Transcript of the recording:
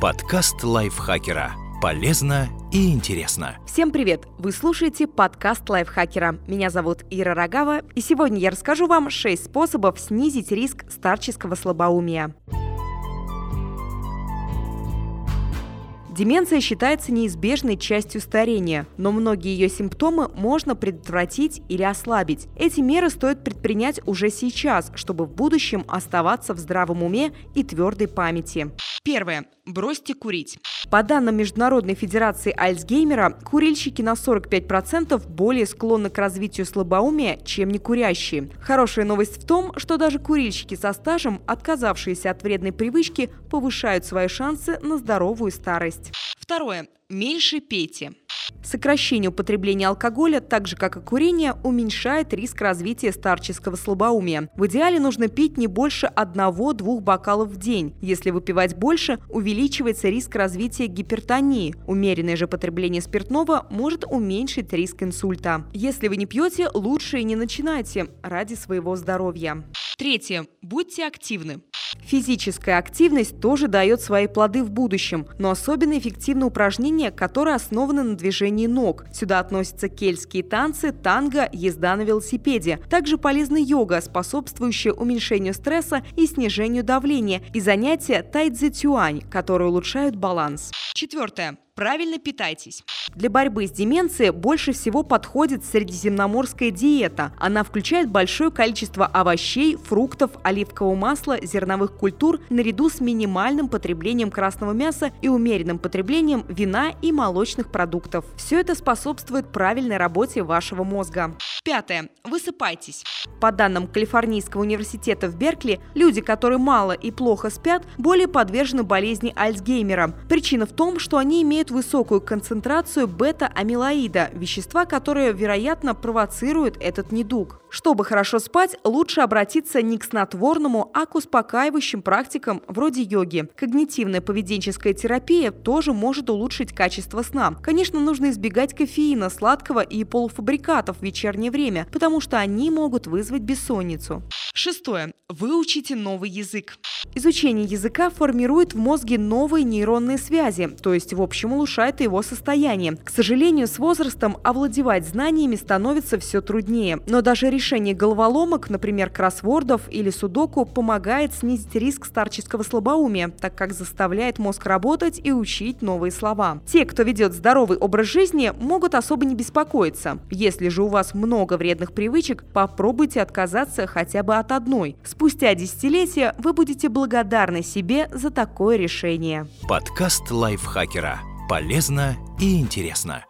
Подкаст лайфхакера. Полезно и интересно. Всем привет! Вы слушаете подкаст лайфхакера. Меня зовут Ира Рогава, и сегодня я расскажу вам 6 способов снизить риск старческого слабоумия. Деменция считается неизбежной частью старения, но многие ее симптомы можно предотвратить или ослабить. Эти меры стоит предпринять уже сейчас, чтобы в будущем оставаться в здравом уме и твердой памяти. Первое. Бросьте курить. По данным Международной Федерации Альцгеймера, курильщики на 45% более склонны к развитию слабоумия, чем некурящие. Хорошая новость в том, что даже курильщики со стажем, отказавшиеся от вредной привычки, повышают свои шансы на здоровую старость. Второе. Меньше пейте. Сокращение употребления алкоголя, так же как и курение, уменьшает риск развития старческого слабоумия. В идеале нужно пить не больше одного-двух бокалов в день. Если выпивать больше, увеличивается риск развития гипертонии. Умеренное же потребление спиртного может уменьшить риск инсульта. Если вы не пьете, лучше и не начинайте ради своего здоровья. Третье. Будьте активны. Физическая активность тоже дает свои плоды в будущем, но особенно эффективны упражнения, которые основаны на движении ног. Сюда относятся кельтские танцы, танго, езда на велосипеде. Также полезна йога, способствующая уменьшению стресса и снижению давления, и занятия тайцзи-тюань, которые улучшают баланс. Четвертое. Правильно питайтесь. Для борьбы с деменцией больше всего подходит средиземноморская диета. Она включает большое количество овощей, фруктов, оливкового масла, зерновых культур наряду с минимальным потреблением красного мяса и умеренным потреблением вина и молочных продуктов. Все это способствует правильной работе вашего мозга. Пятое. Высыпайтесь. По данным Калифорнийского университета в Беркли, люди, которые мало и плохо спят, более подвержены болезни Альцгеймера. Причина в том, что они имеют высокую концентрацию бета-амилоида, вещества, которое, вероятно, провоцирует этот недуг. Чтобы хорошо спать, лучше обратиться не к снотворному, а к успокаивающим практикам вроде йоги. Когнитивная поведенческая терапия тоже может улучшить качество сна. Конечно, нужно избегать кофеина, сладкого и полуфабрикатов в вечернее время, потому что они могут вызвать бессонницу. Шестое. Выучите новый язык. Изучение языка формирует в мозге новые нейронные связи, то есть в общем улучшает его состояние. К сожалению, с возрастом овладевать знаниями становится все труднее. Но даже решение головоломок, например, кроссвордов или судоку, помогает снизить риск старческого слабоумия, так как заставляет мозг работать и учить новые слова. Те, кто ведет здоровый образ жизни, могут особо не беспокоиться. Если же у вас много вредных привычек, попробуйте отказаться хотя бы от одной. Спустя десятилетия вы будете благодарны себе за такое решение. Подкаст лайфхакера. Полезно и интересно.